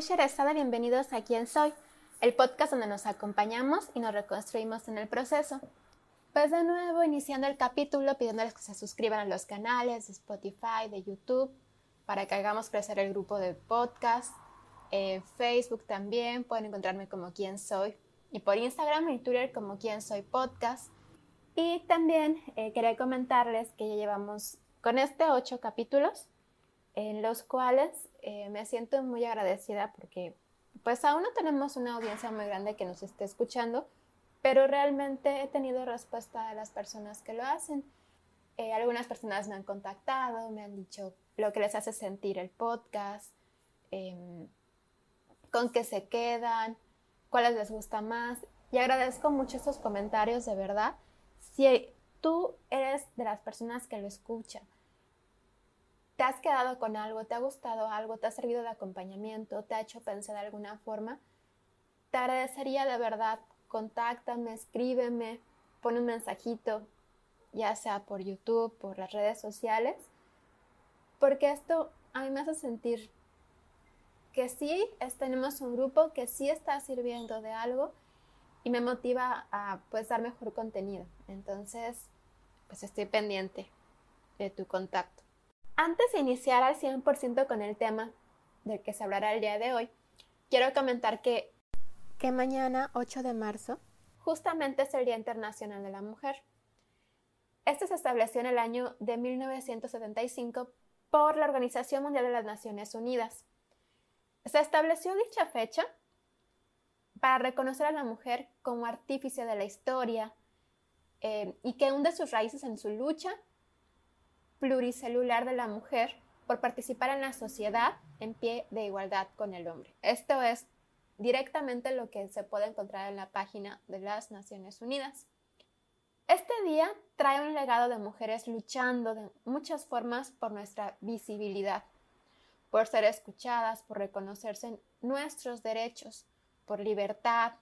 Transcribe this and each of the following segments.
soy Sherezada, bienvenidos a Quién Soy, el podcast donde nos acompañamos y nos reconstruimos en el proceso. Pues de nuevo, iniciando el capítulo, pidiéndoles que se suscriban a los canales de Spotify, de YouTube, para que hagamos crecer el grupo de podcast. En Facebook también pueden encontrarme como Quién Soy y por Instagram y Twitter como Quién Soy Podcast. Y también eh, quería comentarles que ya llevamos con este ocho capítulos en los cuales eh, me siento muy agradecida porque pues aún no tenemos una audiencia muy grande que nos esté escuchando, pero realmente he tenido respuesta de las personas que lo hacen. Eh, algunas personas me han contactado, me han dicho lo que les hace sentir el podcast, em, con qué se quedan, cuáles les gusta más. Y agradezco mucho estos comentarios, de verdad. Si tú eres de las personas que lo escuchan, te has quedado con algo, te ha gustado algo, te ha servido de acompañamiento, te ha hecho pensar de alguna forma, te agradecería de verdad, contáctame, escríbeme, pon un mensajito, ya sea por YouTube, por las redes sociales, porque esto a mí me hace sentir que sí tenemos un grupo que sí está sirviendo de algo y me motiva a pues dar mejor contenido. Entonces, pues estoy pendiente de tu contacto. Antes de iniciar al 100% con el tema del que se hablará el día de hoy, quiero comentar que, que mañana, 8 de marzo, justamente es el Día Internacional de la Mujer. Este se estableció en el año de 1975 por la Organización Mundial de las Naciones Unidas. Se estableció dicha fecha para reconocer a la mujer como artífice de la historia eh, y que hunde sus raíces en su lucha pluricelular de la mujer por participar en la sociedad en pie de igualdad con el hombre. Esto es directamente lo que se puede encontrar en la página de las Naciones Unidas. Este día trae un legado de mujeres luchando de muchas formas por nuestra visibilidad, por ser escuchadas, por reconocerse nuestros derechos, por libertad,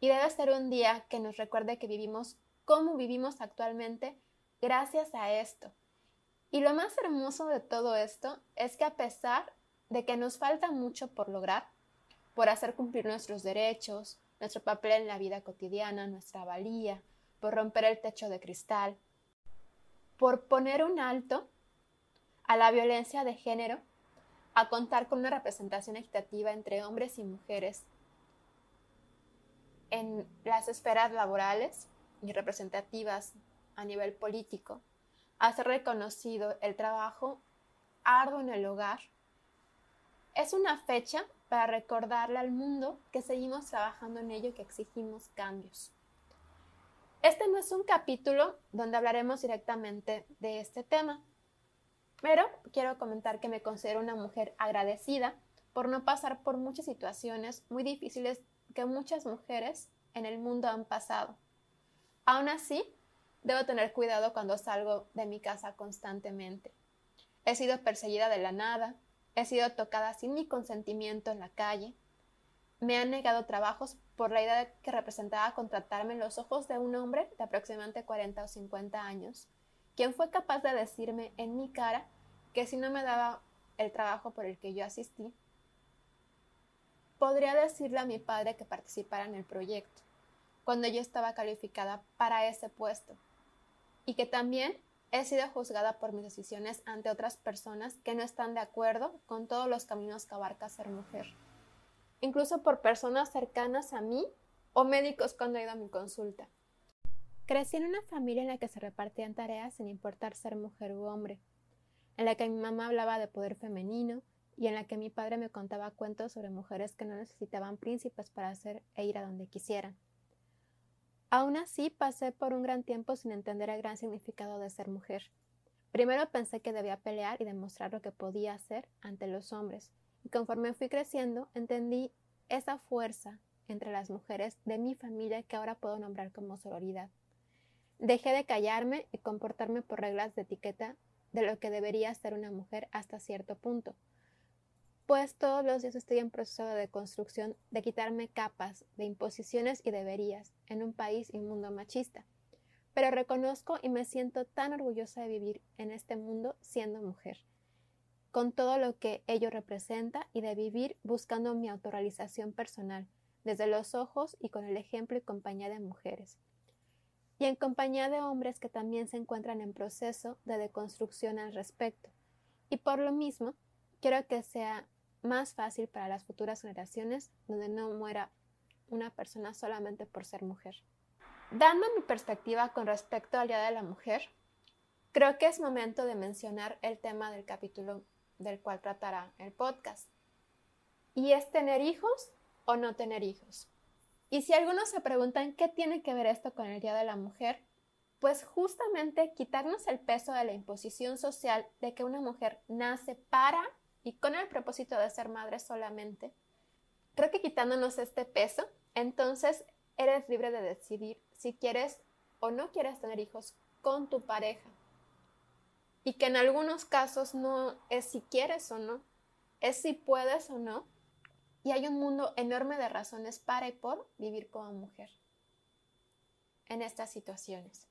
y debe ser un día que nos recuerde que vivimos como vivimos actualmente gracias a esto, y lo más hermoso de todo esto es que a pesar de que nos falta mucho por lograr, por hacer cumplir nuestros derechos, nuestro papel en la vida cotidiana, nuestra valía, por romper el techo de cristal, por poner un alto a la violencia de género, a contar con una representación equitativa entre hombres y mujeres en las esferas laborales y representativas a nivel político, hacer reconocido el trabajo arduo en el hogar. Es una fecha para recordarle al mundo que seguimos trabajando en ello y que exigimos cambios. Este no es un capítulo donde hablaremos directamente de este tema, pero quiero comentar que me considero una mujer agradecida por no pasar por muchas situaciones muy difíciles que muchas mujeres en el mundo han pasado. Aún así, Debo tener cuidado cuando salgo de mi casa constantemente. He sido perseguida de la nada, he sido tocada sin mi consentimiento en la calle, me han negado trabajos por la idea de que representaba contratarme en los ojos de un hombre de aproximadamente 40 o 50 años, quien fue capaz de decirme en mi cara que si no me daba el trabajo por el que yo asistí, podría decirle a mi padre que participara en el proyecto, cuando yo estaba calificada para ese puesto y que también he sido juzgada por mis decisiones ante otras personas que no están de acuerdo con todos los caminos que abarca ser mujer. Incluso por personas cercanas a mí o médicos cuando he ido a mi consulta. Crecí en una familia en la que se repartían tareas sin importar ser mujer u hombre, en la que mi mamá hablaba de poder femenino y en la que mi padre me contaba cuentos sobre mujeres que no necesitaban príncipes para hacer e ir a donde quisieran. Aún así, pasé por un gran tiempo sin entender el gran significado de ser mujer. Primero pensé que debía pelear y demostrar lo que podía hacer ante los hombres, y conforme fui creciendo, entendí esa fuerza entre las mujeres de mi familia que ahora puedo nombrar como sororidad. Dejé de callarme y comportarme por reglas de etiqueta de lo que debería ser una mujer hasta cierto punto, pues todos los días estoy en proceso de construcción de quitarme capas de imposiciones y deberías en un país y un mundo machista. Pero reconozco y me siento tan orgullosa de vivir en este mundo siendo mujer. con todo lo que ello representa y de vivir buscando mi autorrealización personal, desde los ojos y con el ejemplo y compañía de mujeres. Y en compañía de hombres que también se encuentran en proceso de deconstrucción al respecto. Y por lo mismo, quiero que sea más fácil para las futuras generaciones donde no muera una persona solamente por ser mujer. Dando mi perspectiva con respecto al Día de la Mujer, creo que es momento de mencionar el tema del capítulo del cual tratará el podcast. Y es tener hijos o no tener hijos. Y si algunos se preguntan qué tiene que ver esto con el Día de la Mujer, pues justamente quitarnos el peso de la imposición social de que una mujer nace para y con el propósito de ser madre solamente. Creo que quitándonos este peso, entonces eres libre de decidir si quieres o no quieres tener hijos con tu pareja y que en algunos casos no es si quieres o no, es si puedes o no, y hay un mundo enorme de razones para y por vivir como mujer en estas situaciones.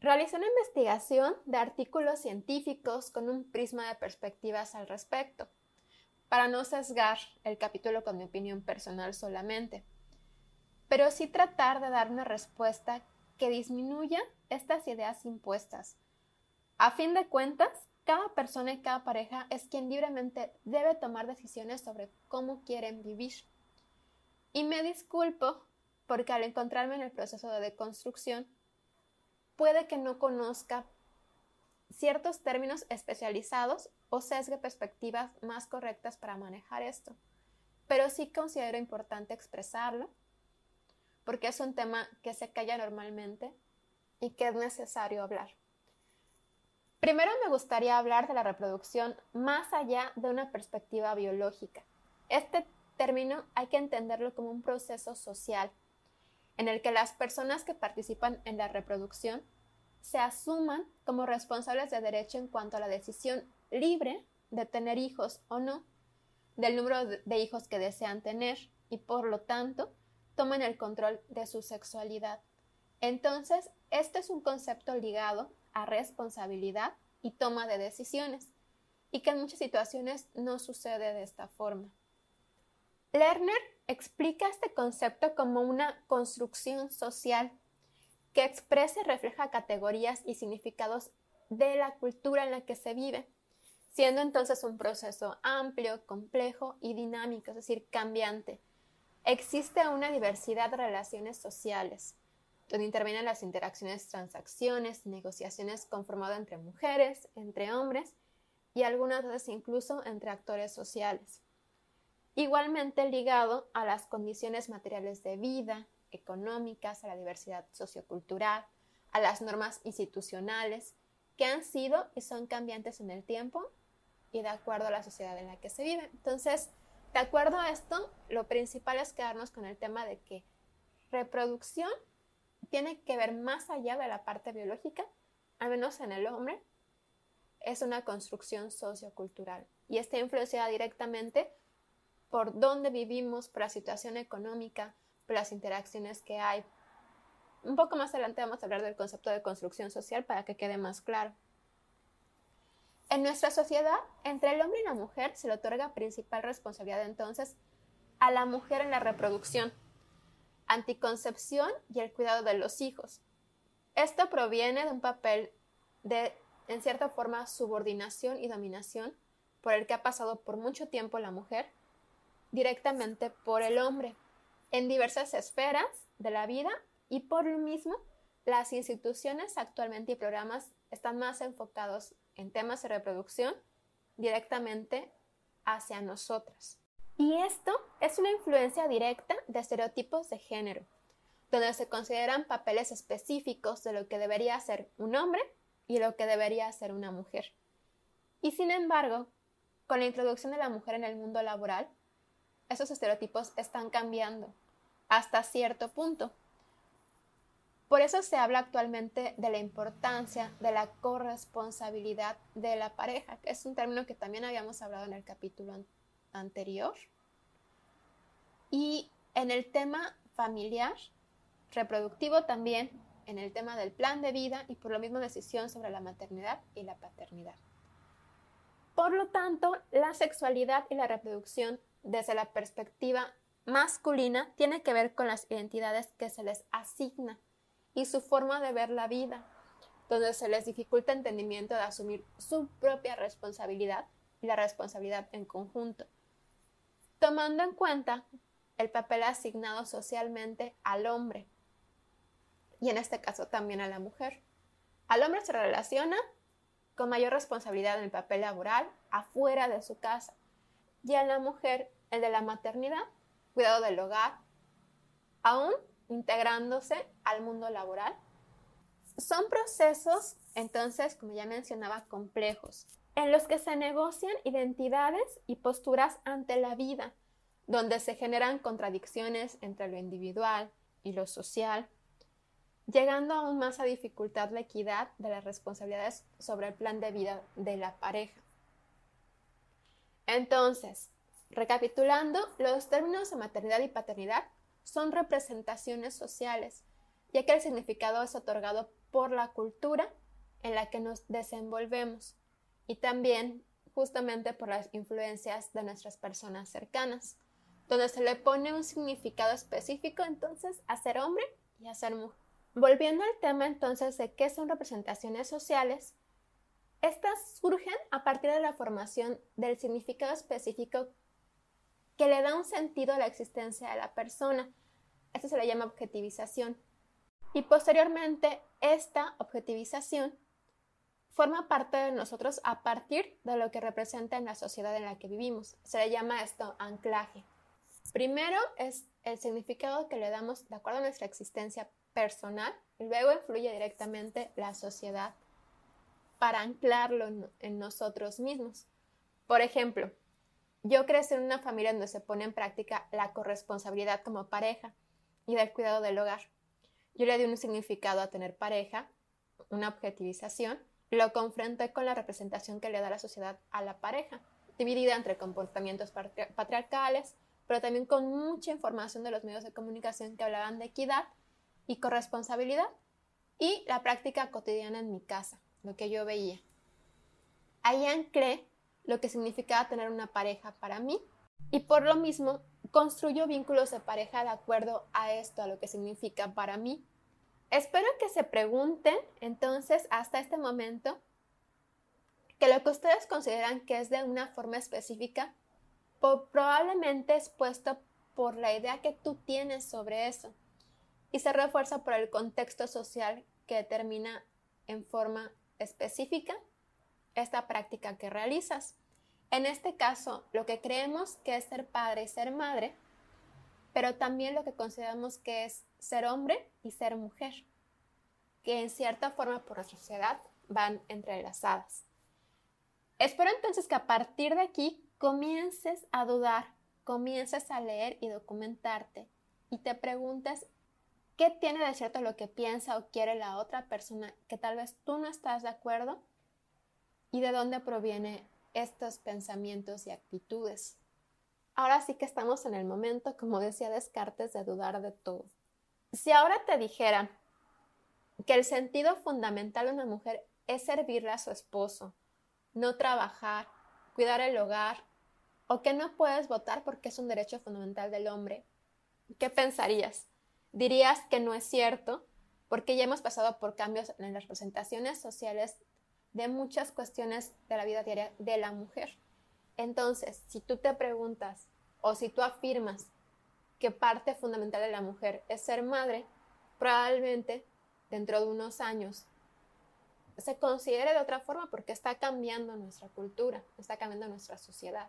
Realicé una investigación de artículos científicos con un prisma de perspectivas al respecto, para no sesgar el capítulo con mi opinión personal solamente, pero sí tratar de dar una respuesta que disminuya estas ideas impuestas a fin de cuentas, cada persona y cada pareja es quien libremente debe tomar decisiones sobre cómo quieren vivir. Y me disculpo porque al encontrarme en el proceso de deconstrucción, puede que no conozca ciertos términos especializados o sesgue perspectivas más correctas para manejar esto. Pero sí considero importante expresarlo porque es un tema que se calla normalmente y que es necesario hablar. Primero me gustaría hablar de la reproducción más allá de una perspectiva biológica. Este término hay que entenderlo como un proceso social en el que las personas que participan en la reproducción se asuman como responsables de derecho en cuanto a la decisión libre de tener hijos o no, del número de hijos que desean tener y por lo tanto toman el control de su sexualidad. Entonces, este es un concepto ligado a responsabilidad y toma de decisiones, y que en muchas situaciones no sucede de esta forma. Lerner explica este concepto como una construcción social que expresa y refleja categorías y significados de la cultura en la que se vive, siendo entonces un proceso amplio, complejo y dinámico, es decir, cambiante. Existe una diversidad de relaciones sociales, donde intervienen las interacciones, transacciones, negociaciones conformadas entre mujeres, entre hombres y algunas veces incluso entre actores sociales. Igualmente ligado a las condiciones materiales de vida, económicas, a la diversidad sociocultural, a las normas institucionales, que han sido y son cambiantes en el tiempo y de acuerdo a la sociedad en la que se vive. Entonces, de acuerdo a esto, lo principal es quedarnos con el tema de que reproducción tiene que ver más allá de la parte biológica, al menos en el hombre, es una construcción sociocultural y está influenciada directamente por dónde vivimos, por la situación económica, por las interacciones que hay. Un poco más adelante vamos a hablar del concepto de construcción social para que quede más claro. En nuestra sociedad, entre el hombre y la mujer se le otorga principal responsabilidad entonces a la mujer en la reproducción, anticoncepción y el cuidado de los hijos. Esto proviene de un papel de, en cierta forma, subordinación y dominación por el que ha pasado por mucho tiempo la mujer directamente por el hombre en diversas esferas de la vida y por lo mismo las instituciones actualmente y programas están más enfocados en temas de reproducción directamente hacia nosotras. Y esto es una influencia directa de estereotipos de género, donde se consideran papeles específicos de lo que debería ser un hombre y lo que debería ser una mujer. Y sin embargo, con la introducción de la mujer en el mundo laboral, esos estereotipos están cambiando hasta cierto punto. Por eso se habla actualmente de la importancia de la corresponsabilidad de la pareja, que es un término que también habíamos hablado en el capítulo anterior. Y en el tema familiar, reproductivo también, en el tema del plan de vida y por lo mismo decisión sobre la maternidad y la paternidad. Por lo tanto, la sexualidad y la reproducción desde la perspectiva masculina tiene que ver con las identidades que se les asigna y su forma de ver la vida, donde se les dificulta entendimiento de asumir su propia responsabilidad y la responsabilidad en conjunto, tomando en cuenta el papel asignado socialmente al hombre y en este caso también a la mujer. Al hombre se relaciona con mayor responsabilidad en el papel laboral afuera de su casa y a la mujer el de la maternidad, cuidado del hogar, aún integrándose al mundo laboral. Son procesos, entonces, como ya mencionaba, complejos, en los que se negocian identidades y posturas ante la vida, donde se generan contradicciones entre lo individual y lo social, llegando aún más a dificultar la equidad de las responsabilidades sobre el plan de vida de la pareja. Entonces, recapitulando, los términos de maternidad y paternidad son representaciones sociales, ya que el significado es otorgado por la cultura en la que nos desenvolvemos y también justamente por las influencias de nuestras personas cercanas, donde se le pone un significado específico entonces a ser hombre y a ser mujer. Volviendo al tema entonces de qué son representaciones sociales, estas surgen a partir de la formación del significado específico que le da un sentido a la existencia de la persona. Esto se le llama objetivización. Y posteriormente, esta objetivización forma parte de nosotros a partir de lo que representa en la sociedad en la que vivimos. Se le llama esto anclaje. Primero es el significado que le damos de acuerdo a nuestra existencia personal y luego influye directamente la sociedad para anclarlo en, nosotros mismos. Por ejemplo, yo crecí en una familia donde se pone en práctica la corresponsabilidad como pareja y del cuidado del hogar. Yo le di un significado a tener pareja, una objetivización, lo confronté con la representación que le da la sociedad a la pareja, dividida entre comportamientos patriarcales, pero también con mucha información de los medios de comunicación que hablaban de equidad y corresponsabilidad y la práctica cotidiana en mi casa, lo que yo veía. Ahí anclé lo que significaba tener una pareja para mí. Y por lo mismo construyo vínculos de pareja de acuerdo a esto, a lo que significa para mí. Espero que se pregunten entonces hasta este momento que lo que ustedes consideran que es de una forma específica probablemente es puesto por la idea que tú tienes sobre eso. Y se refuerza por el contexto social que determina en forma específica esta práctica que realizas. En este caso, lo que creemos que es ser padre y ser madre, pero también lo que consideramos que es ser hombre y ser mujer, que en cierta forma por la sociedad van entrelazadas. Espero entonces que a partir de aquí comiences a dudar, comiences a leer y documentarte y te preguntes qué tiene de cierto lo que piensa o quiere la otra persona que tal vez tú no estás de acuerdo y de dónde provienen estos pensamientos y actitudes. Ahora sí que estamos en el momento, como decía Descartes, de dudar de todo. Si ahora te dijeran que el sentido fundamental de una mujer es servirle a su esposo, no trabajar, cuidar el hogar, o que no puedes votar porque es un derecho fundamental del hombre, ¿qué pensarías? dirías que no es cierto, porque ya hemos pasado por cambios en las representaciones sociales de muchas cuestiones de la vida diaria de la mujer. Entonces, si tú te preguntas o si tú afirmas que parte fundamental de la mujer es ser madre, probablemente dentro de unos años se considere de otra forma porque está cambiando nuestra cultura, está cambiando nuestra sociedad.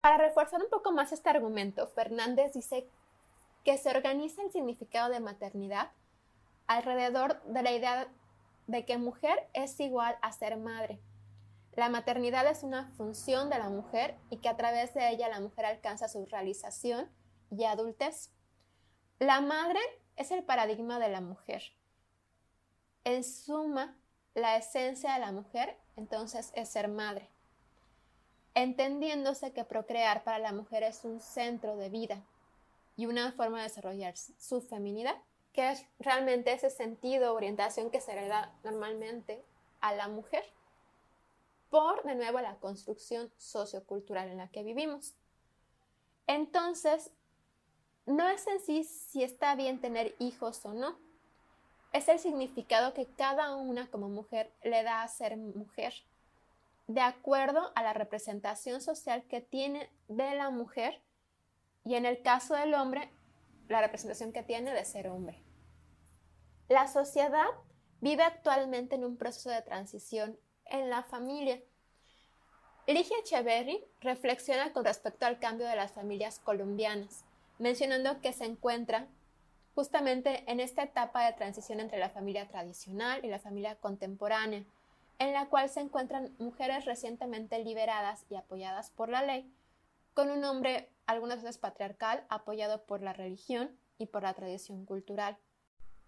Para reforzar un poco más este argumento, Fernández dice que se organiza el significado de maternidad alrededor de la idea de que mujer es igual a ser madre. La maternidad es una función de la mujer y que a través de ella la mujer alcanza su realización y adultez. La madre es el paradigma de la mujer. En suma, la esencia de la mujer entonces es ser madre, entendiéndose que procrear para la mujer es un centro de vida, y una forma de desarrollar su feminidad, que es realmente ese sentido, orientación que se le da normalmente a la mujer. por, de nuevo, la construcción sociocultural en la que vivimos. Entonces, no es en sí si está bien tener hijos o no, es el significado que cada una como mujer le da a ser mujer, de acuerdo a la representación social que tiene de la mujer y en el caso del hombre, la representación que tiene de ser hombre. La sociedad vive actualmente en un proceso de transición en la familia. Ligia Echeverry reflexiona con respecto al cambio de las familias colombianas, mencionando que se encuentra justamente en esta etapa de transición entre la familia tradicional y la familia contemporánea, en la cual se encuentran mujeres recientemente liberadas y apoyadas por la ley, con un hombre algunas veces patriarcal apoyado por la religión y por la tradición cultural.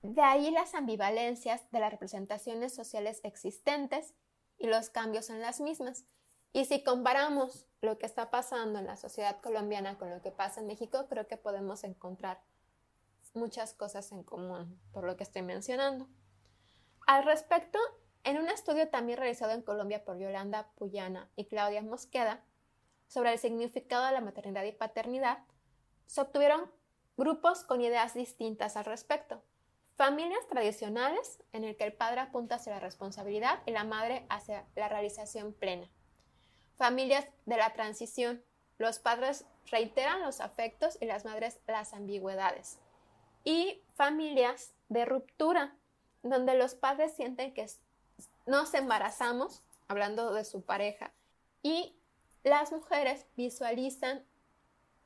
De ahí las ambivalencias de las representaciones sociales existentes y los cambios en las mismas. Y si comparamos lo que está pasando en la sociedad colombiana con lo que pasa en México, creo que podemos encontrar muchas cosas en común, por lo que estoy mencionando. Al respecto, en un estudio también realizado en Colombia por Yolanda Puyana y Claudia Mosqueda sobre el significado de la maternidad y paternidad, se obtuvieron grupos con ideas distintas al respecto. Familias tradicionales en el que el padre apunta hacia la responsabilidad y la madre hacia la realización plena. Familias de la transición. Los padres reiteran los afectos y las madres las ambigüedades y familias de ruptura, donde los padres sienten que nos embarazamos, hablando de su pareja, y las mujeres visualizan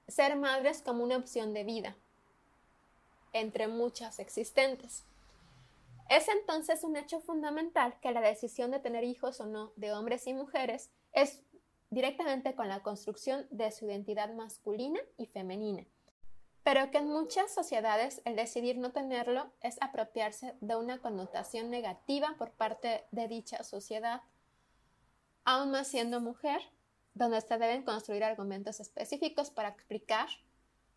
ser madres como una opción de vida, entre muchas existentes. Es entonces un hecho fundamental que la decisión de tener hijos o no de hombres y mujeres es directamente con la construcción de su identidad masculina y femenina pero que en muchas sociedades el decidir no tenerlo es apropiarse de una connotación negativa por parte de dicha sociedad. Aún más siendo mujer, donde se deben construir argumentos específicos para explicar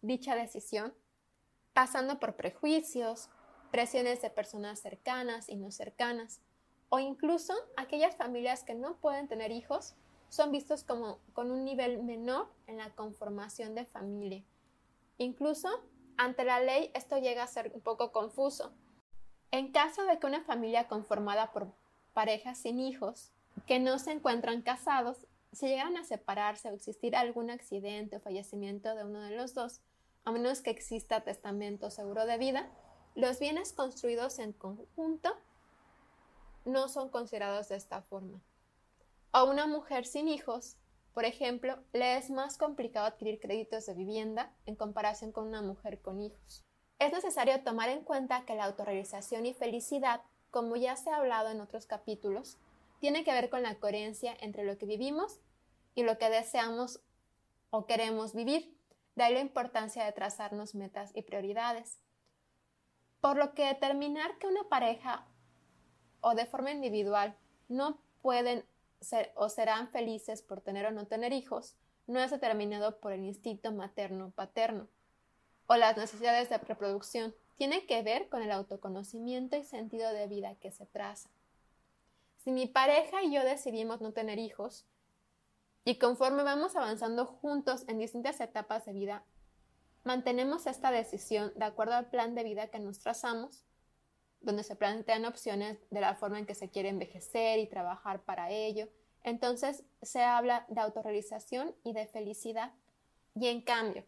dicha decisión, pasando por prejuicios, presiones de personas cercanas y no cercanas, o incluso aquellas familias que no pueden tener hijos son vistos como con un nivel menor en la conformación de familia Incluso, ante la ley, esto llega a ser un poco confuso. En caso de que una familia conformada por parejas sin hijos, que no se encuentran casados, si llegan a separarse o existir algún accidente o fallecimiento de uno de los dos, a menos que exista testamento seguro de vida, los bienes construidos en conjunto no son considerados de esta forma. O una mujer sin hijos por ejemplo, le es más complicado adquirir créditos de vivienda en comparación con una mujer con hijos. Es necesario tomar en cuenta que la autorrealización y felicidad, como ya se ha hablado en otros capítulos, tiene que ver con la coherencia entre lo que vivimos y lo que deseamos o queremos vivir. De ahí la importancia de trazarnos metas y prioridades. Por lo que determinar que una pareja o de forma individual no pueden o serán felices por tener o no tener hijos no es determinado por el instinto materno-paterno o las necesidades de reproducción. Tiene que ver con el autoconocimiento y sentido de vida que se traza. Si mi pareja y yo decidimos no tener hijos, y conforme vamos avanzando juntos en distintas etapas de vida, mantenemos esta decisión de acuerdo al plan de vida que nos trazamos, donde se plantean opciones de la forma en que se quiere envejecer y trabajar para ello. Entonces se habla de autorrealización y de felicidad. Y en cambio,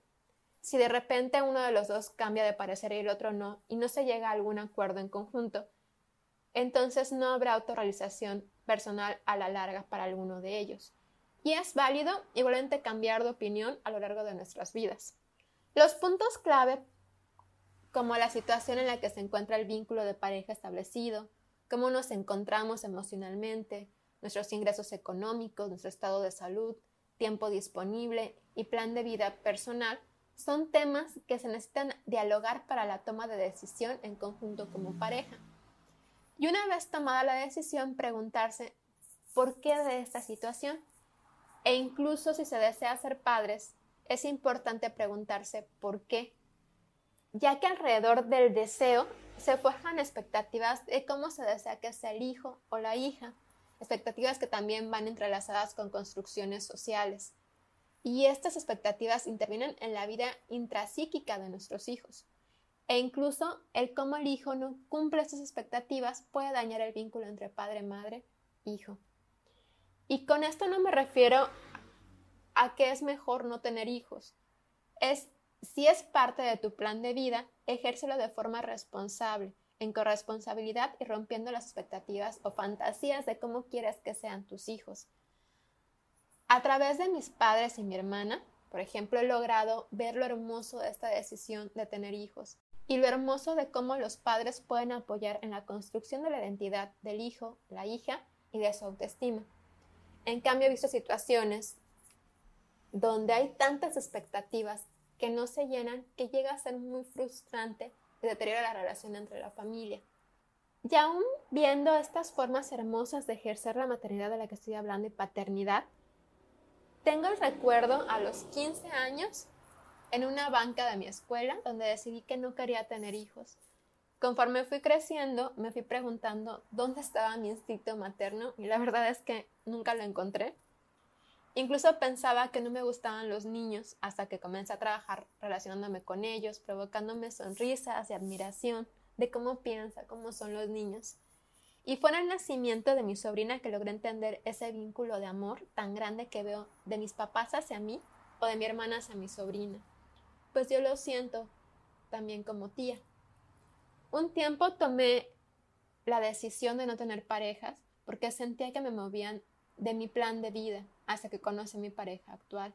si de repente uno de los dos cambia de parecer y el otro no, y no se llega a algún acuerdo en conjunto, entonces no habrá autorrealización personal a la larga para alguno de ellos. Y es válido igualmente cambiar de opinión a lo largo de nuestras vidas. Los puntos clave como la situación en la que se encuentra el vínculo de pareja establecido, cómo nos encontramos emocionalmente, nuestros ingresos económicos, nuestro estado de salud, tiempo disponible y plan de vida personal, son temas que se necesitan dialogar para la toma de decisión en conjunto como pareja. Y una vez tomada la decisión, preguntarse por qué de esta situación. E incluso si se desea ser padres, es importante preguntarse por qué ya que alrededor del deseo se forjan expectativas de cómo se desea que sea el hijo o la hija, expectativas que también van entrelazadas con construcciones sociales. Y estas expectativas intervienen en la vida intrapsíquica de nuestros hijos. E incluso el cómo el hijo no cumple estas expectativas puede dañar el vínculo entre padre, madre, hijo. Y con esto no me refiero a que es mejor no tener hijos. Es si es parte de tu plan de vida, ejércelo de forma responsable, en corresponsabilidad y rompiendo las expectativas o fantasías de cómo quieres que sean tus hijos. A través de mis padres y mi hermana, por ejemplo, he logrado ver lo hermoso de esta decisión de tener hijos y lo hermoso de cómo los padres pueden apoyar en la construcción de la identidad del hijo, la hija y de su autoestima. En cambio, he visto situaciones donde hay tantas expectativas que no se llenan que llega a ser muy frustrante deteriora la relación entre la familia. Y aún viendo estas formas hermosas de ejercer la maternidad de la que estoy hablando y paternidad, tengo el recuerdo a los 15 años en una banca de mi escuela donde decidí que no quería tener hijos. Conforme fui creciendo, me fui preguntando dónde estaba mi instinto materno y la verdad es que nunca lo encontré. Incluso pensaba que no me gustaban los niños hasta que comencé a trabajar relacionándome con ellos, provocándome sonrisas y admiración de cómo piensa, cómo son los niños. Y fue en el nacimiento de mi sobrina que logré entender ese vínculo de amor tan grande que veo de mis papás hacia mí o de mi hermana hacia mi sobrina. Pues yo lo siento también como tía. Un tiempo tomé la decisión de no tener parejas porque sentía que me movían de mi plan de vida hasta que conocí a mi pareja actual.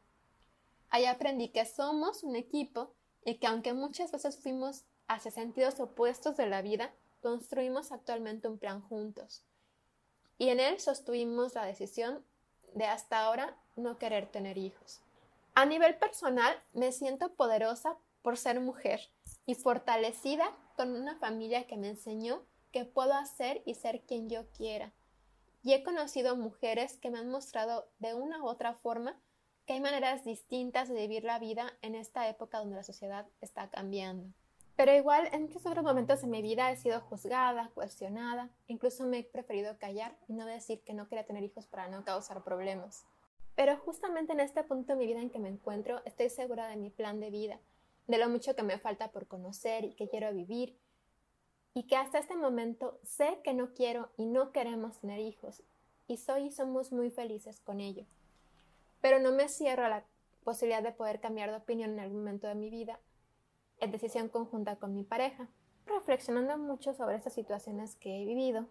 Ahí aprendí que somos un equipo y que aunque muchas veces fuimos hacia sentidos opuestos de la vida, construimos actualmente un plan juntos. Y en él sostuvimos la decisión de hasta ahora no querer tener hijos. A nivel personal, me siento poderosa por ser mujer y fortalecida con una familia que me enseñó que puedo hacer y ser quien yo quiera, y he conocido mujeres que me han mostrado de una u otra forma que hay maneras distintas de vivir la vida en esta época donde la sociedad está cambiando. Pero igual en muchos otros momentos de mi vida he sido juzgada, cuestionada, incluso me he preferido callar y no decir que no quería tener hijos para no causar problemas. Pero justamente en este punto de mi vida en que me encuentro estoy segura de mi plan de vida, de lo mucho que me falta por conocer y que quiero vivir y que hasta este momento sé que no quiero y no queremos tener hijos y soy y somos muy felices con ello. Pero no me cierro a la posibilidad de poder cambiar de opinión en algún momento de mi vida en decisión conjunta con mi pareja. Reflexionando mucho sobre estas situaciones que he vivido,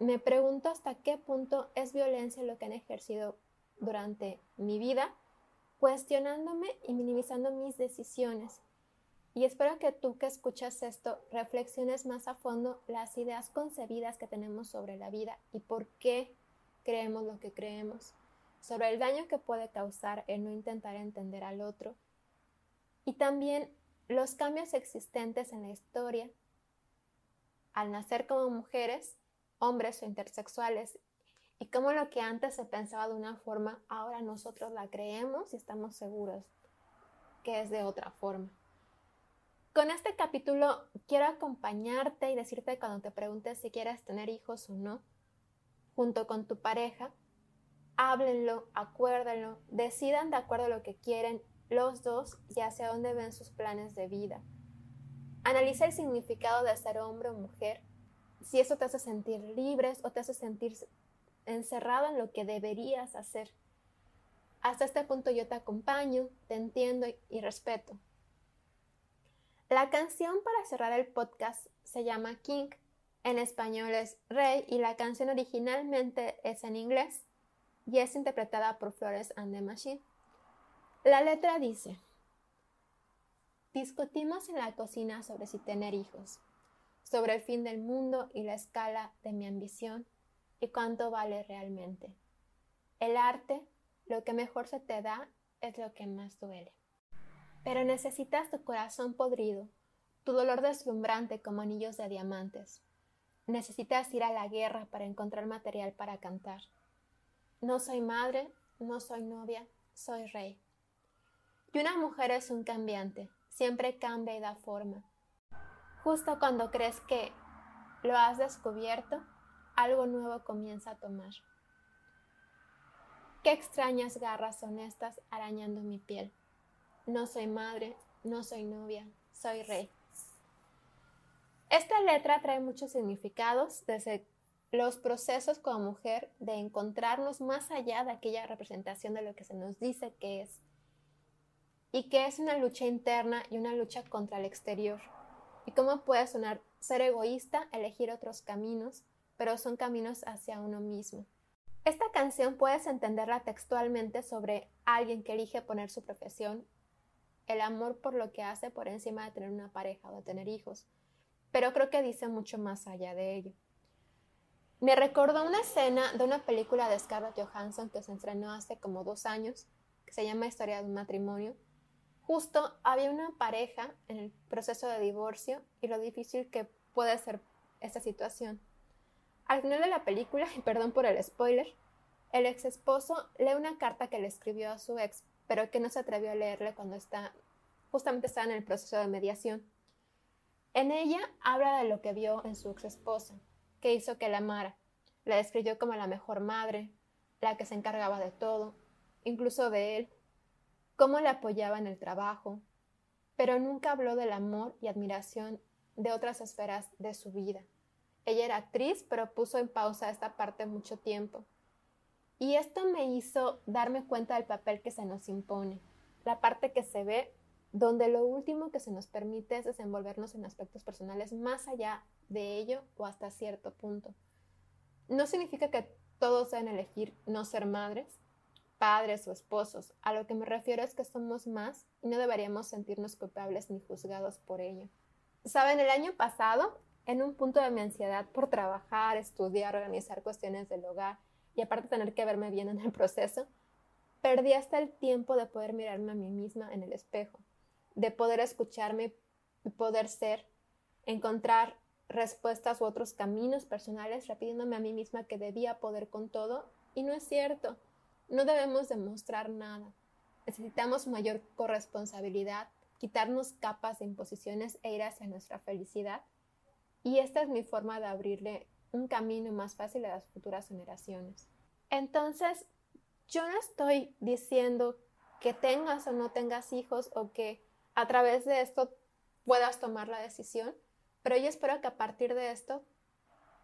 me pregunto hasta qué punto es violencia lo que han ejercido durante mi vida, cuestionándome y minimizando mis decisiones. Y espero que tú que escuchas esto reflexiones más a fondo las ideas concebidas que tenemos sobre la vida y por qué creemos lo que creemos, sobre el daño que puede causar el no intentar entender al otro y también los cambios existentes en la historia. Al nacer como mujeres, hombres o intersexuales y cómo lo que antes se pensaba de una forma, ahora nosotros la creemos y estamos seguros que es de otra forma. Con este capítulo quiero acompañarte y decirte cuando te preguntes si quieres tener hijos o no, junto con tu pareja, háblenlo, acuérdenlo, decidan de acuerdo a lo que quieren los dos y hacia dónde ven sus planes de vida. Analiza el significado de ser hombre o mujer, si eso te hace sentir libres o te hace sentir encerrado en lo que deberías hacer. Hasta este punto yo te acompaño, te entiendo y respeto. La canción para cerrar el podcast se llama King, en español es Rey y la canción originalmente es en inglés y es interpretada por Flores and the Machine. La letra dice, discutimos en la cocina sobre si tener hijos, sobre el fin del mundo y la escala de mi ambición y cuánto vale realmente. El arte, lo que mejor se te da, es lo que más duele. Pero necesitas tu corazón podrido, tu dolor deslumbrante como anillos de diamantes. Necesitas ir a la guerra para encontrar material para cantar. No soy madre, no soy novia, soy rey. Y una mujer es un cambiante, siempre cambia y da forma. Justo cuando crees que lo has descubierto, algo nuevo comienza a tomar. Qué extrañas garras son estas arañando mi piel. No soy madre, no soy novia, soy rey. Esta letra trae muchos significados desde los procesos como mujer de encontrarnos más allá de aquella representación de lo que se nos dice que es y que es una lucha interna y una lucha contra el exterior. Y cómo puede sonar ser egoísta, elegir otros caminos, pero son caminos hacia uno mismo. Esta canción puedes entenderla textualmente sobre alguien que elige poner su profesión, el amor por lo que hace por encima de tener una pareja o de tener hijos, pero creo que dice mucho más allá de ello. Me recordó una escena de una película de Scarlett Johansson que se estrenó hace como dos años, que se llama Historia de un matrimonio. Justo había una pareja en el proceso de divorcio y lo difícil que puede ser esta situación. Al final de la película, y perdón por el spoiler, el ex esposo lee una carta que le escribió a su ex, pero que no se atrevió a leerle cuando está, justamente está en el proceso de mediación. En ella habla de lo que vio en su ex esposa, que hizo que la amara. La describió como la mejor madre, la que se encargaba de todo, incluso de él, cómo le apoyaba en el trabajo, pero nunca habló del amor y admiración de otras esferas de su vida. Ella era actriz, pero puso en pausa esta parte mucho tiempo. Y esto me hizo darme cuenta del papel que se nos impone, la parte que se ve donde lo último que se nos permite es desenvolvernos en aspectos personales más allá de ello o hasta cierto punto. No significa que todos deben elegir no ser madres, padres o esposos. A lo que me refiero es que somos más y no deberíamos sentirnos culpables ni juzgados por ello. Saben, el año pasado, en un punto de mi ansiedad por trabajar, estudiar, organizar cuestiones del hogar y aparte tener que verme bien en el proceso, perdí hasta el tiempo de poder mirarme a mí misma en el espejo de poder escucharme poder ser, encontrar respuestas u otros caminos personales, repitiéndome a mí misma que debía poder con todo. Y no es cierto, no debemos demostrar nada. Necesitamos mayor corresponsabilidad, quitarnos capas de imposiciones e ir hacia nuestra felicidad. Y esta es mi forma de abrirle un camino más fácil a las futuras generaciones. Entonces, yo no estoy diciendo que tengas o no tengas hijos o que a través de esto puedas tomar la decisión, pero yo espero que a partir de esto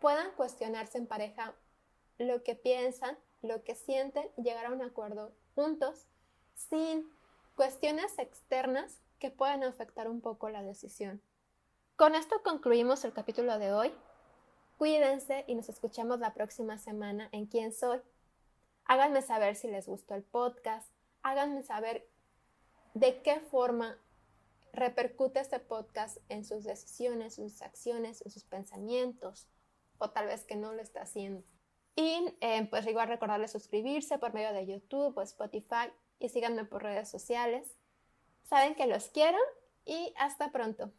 puedan cuestionarse en pareja lo que piensan, lo que sienten llegar a un acuerdo juntos sin cuestiones externas que puedan afectar un poco la decisión. Con esto concluimos el capítulo de hoy. Cuídense y nos escuchamos la próxima semana en Quién Soy. Háganme saber si les gustó el podcast, háganme saber de qué forma repercute este podcast en sus decisiones, sus acciones, en sus pensamientos, o tal vez que no lo está haciendo. Y eh, pues igual recordarles suscribirse por medio de YouTube o Spotify y síganme por redes sociales. Saben que los quiero y hasta pronto.